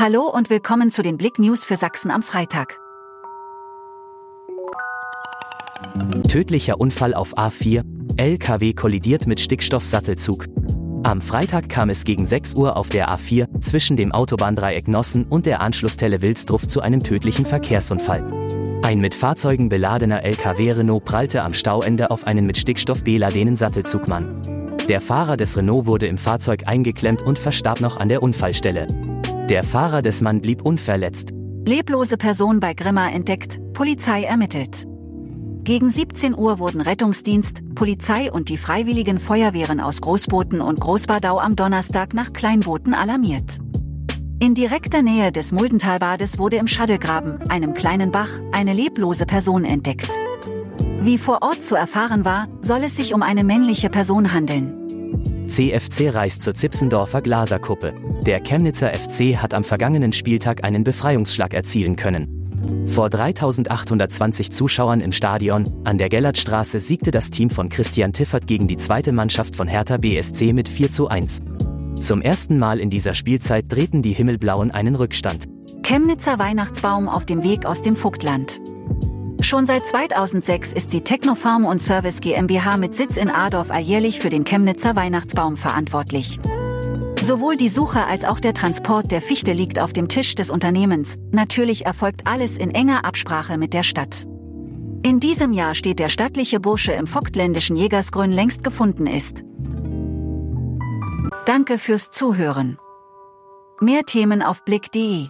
Hallo und willkommen zu den Blick News für Sachsen am Freitag. Tödlicher Unfall auf A4. LKW kollidiert mit Stickstoffsattelzug. Am Freitag kam es gegen 6 Uhr auf der A4 zwischen dem Autobahndreieck Nossen und der Anschlussstelle Wilsdruff zu einem tödlichen Verkehrsunfall. Ein mit Fahrzeugen beladener LKW Renault prallte am Stauende auf einen mit Stickstoff beladenen Sattelzugmann. Der Fahrer des Renault wurde im Fahrzeug eingeklemmt und verstarb noch an der Unfallstelle. Der Fahrer des Mann blieb unverletzt. Leblose Person bei Grimma entdeckt, Polizei ermittelt. Gegen 17 Uhr wurden Rettungsdienst, Polizei und die freiwilligen Feuerwehren aus Großbooten und Großbadau am Donnerstag nach Kleinbooten alarmiert. In direkter Nähe des Muldentalbades wurde im Schaddelgraben, einem kleinen Bach, eine leblose Person entdeckt. Wie vor Ort zu erfahren war, soll es sich um eine männliche Person handeln. CFC reist zur Zipsendorfer Glaserkuppe. Der Chemnitzer FC hat am vergangenen Spieltag einen Befreiungsschlag erzielen können. Vor 3820 Zuschauern im Stadion, an der Gellertstraße siegte das Team von Christian Tiffert gegen die zweite Mannschaft von Hertha BSC mit 4 zu 1. Zum ersten Mal in dieser Spielzeit drehten die Himmelblauen einen Rückstand. Chemnitzer Weihnachtsbaum auf dem Weg aus dem Vogtland. Schon seit 2006 ist die Technofarm und Service GmbH mit Sitz in Adorf alljährlich für den Chemnitzer Weihnachtsbaum verantwortlich. Sowohl die Suche als auch der Transport der Fichte liegt auf dem Tisch des Unternehmens. Natürlich erfolgt alles in enger Absprache mit der Stadt. In diesem Jahr steht der stattliche Bursche im vogtländischen Jägersgrün längst gefunden ist. Danke fürs Zuhören. Mehr Themen auf blick.de